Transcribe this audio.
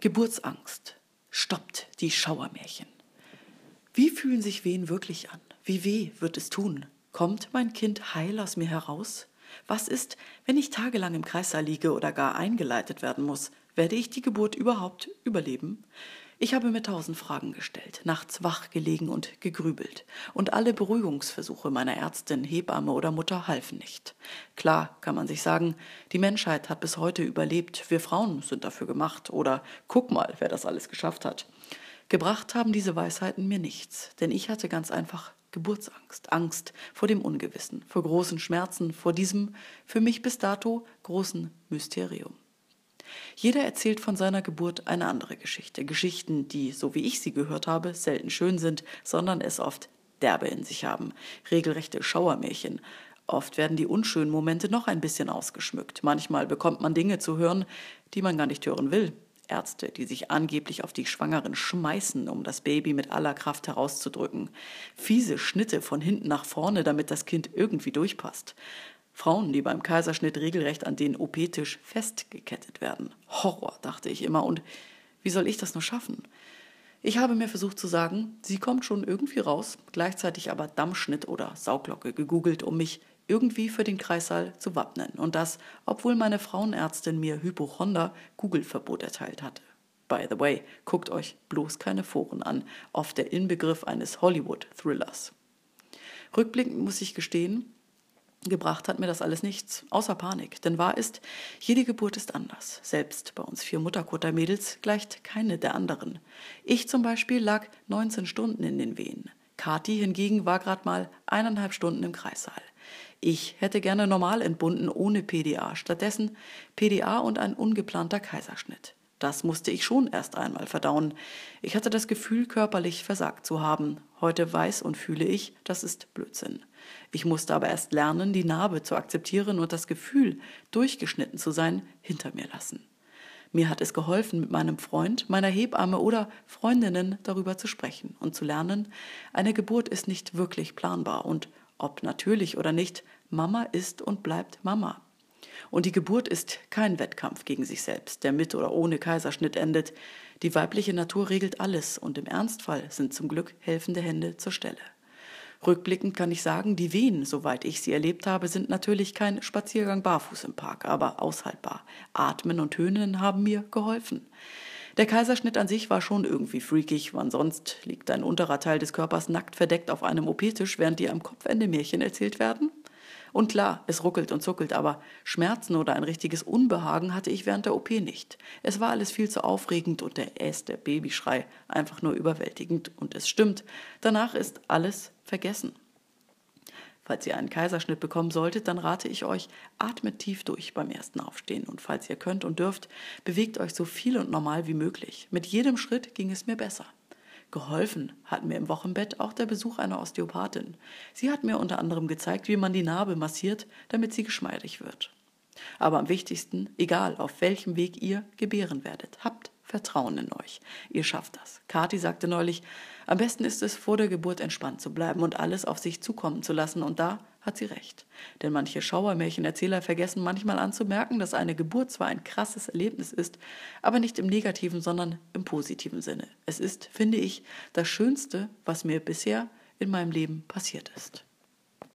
Geburtsangst stoppt die Schauermärchen. Wie fühlen sich Wehen wirklich an? Wie weh wird es tun? Kommt mein Kind heil aus mir heraus? Was ist, wenn ich tagelang im Kreissaal liege oder gar eingeleitet werden muss? Werde ich die Geburt überhaupt überleben? Ich habe mir tausend Fragen gestellt, nachts wach gelegen und gegrübelt. Und alle Beruhigungsversuche meiner Ärztin, Hebamme oder Mutter halfen nicht. Klar kann man sich sagen, die Menschheit hat bis heute überlebt, wir Frauen sind dafür gemacht oder guck mal, wer das alles geschafft hat. Gebracht haben diese Weisheiten mir nichts, denn ich hatte ganz einfach Geburtsangst, Angst vor dem Ungewissen, vor großen Schmerzen, vor diesem für mich bis dato großen Mysterium. Jeder erzählt von seiner Geburt eine andere Geschichte. Geschichten, die, so wie ich sie gehört habe, selten schön sind, sondern es oft derbe in sich haben. Regelrechte Schauermärchen. Oft werden die unschönen Momente noch ein bisschen ausgeschmückt. Manchmal bekommt man Dinge zu hören, die man gar nicht hören will. Ärzte, die sich angeblich auf die Schwangeren schmeißen, um das Baby mit aller Kraft herauszudrücken. Fiese Schnitte von hinten nach vorne, damit das Kind irgendwie durchpasst. Frauen, die beim Kaiserschnitt regelrecht an den OP-Tisch festgekettet werden. Horror, dachte ich immer. Und wie soll ich das nur schaffen? Ich habe mir versucht zu sagen, sie kommt schon irgendwie raus, gleichzeitig aber Dammschnitt oder Sauglocke gegoogelt, um mich irgendwie für den Kreissaal zu wappnen. Und das, obwohl meine Frauenärztin mir Hypochonder Google-Verbot erteilt hatte. By the way, guckt euch bloß keine Foren an, oft der Inbegriff eines Hollywood-Thrillers. Rückblickend muss ich gestehen, Gebracht hat mir das alles nichts, außer Panik. Denn wahr ist, jede Geburt ist anders. Selbst bei uns vier Mutterkutter-Mädels gleicht keine der anderen. Ich zum Beispiel lag 19 Stunden in den Wehen. Kathi hingegen war gerade mal eineinhalb Stunden im Kreissaal. Ich hätte gerne normal entbunden ohne PDA, stattdessen PDA und ein ungeplanter Kaiserschnitt. Das musste ich schon erst einmal verdauen. Ich hatte das Gefühl, körperlich versagt zu haben. Heute weiß und fühle ich, das ist Blödsinn. Ich musste aber erst lernen, die Narbe zu akzeptieren und das Gefühl, durchgeschnitten zu sein, hinter mir lassen. Mir hat es geholfen, mit meinem Freund, meiner Hebamme oder Freundinnen darüber zu sprechen und zu lernen, eine Geburt ist nicht wirklich planbar und ob natürlich oder nicht, Mama ist und bleibt Mama. Und die Geburt ist kein Wettkampf gegen sich selbst, der mit oder ohne Kaiserschnitt endet. Die weibliche Natur regelt alles und im Ernstfall sind zum Glück helfende Hände zur Stelle. Rückblickend kann ich sagen, die Wehen, soweit ich sie erlebt habe, sind natürlich kein Spaziergang barfuß im Park, aber aushaltbar. Atmen und Tönen haben mir geholfen. Der Kaiserschnitt an sich war schon irgendwie freakig, wann sonst liegt ein unterer Teil des Körpers nackt verdeckt auf einem OP-Tisch, während dir am Kopfende Märchen erzählt werden? Und klar, es ruckelt und zuckelt, aber Schmerzen oder ein richtiges Unbehagen hatte ich während der OP nicht. Es war alles viel zu aufregend und der Äs, der Babyschrei, einfach nur überwältigend. Und es stimmt, danach ist alles vergessen. Falls ihr einen Kaiserschnitt bekommen solltet, dann rate ich euch, atmet tief durch beim ersten Aufstehen. Und falls ihr könnt und dürft, bewegt euch so viel und normal wie möglich. Mit jedem Schritt ging es mir besser. Geholfen hat mir im Wochenbett auch der Besuch einer Osteopathin. Sie hat mir unter anderem gezeigt, wie man die Narbe massiert, damit sie geschmeidig wird. Aber am wichtigsten, egal auf welchem Weg ihr gebären werdet, habt Vertrauen in euch. Ihr schafft das. Kathi sagte neulich, am besten ist es, vor der Geburt entspannt zu bleiben und alles auf sich zukommen zu lassen. Und da hat sie recht. Denn manche Schauermärchenerzähler vergessen manchmal anzumerken, dass eine Geburt zwar ein krasses Erlebnis ist, aber nicht im negativen, sondern im positiven Sinne. Es ist, finde ich, das Schönste, was mir bisher in meinem Leben passiert ist.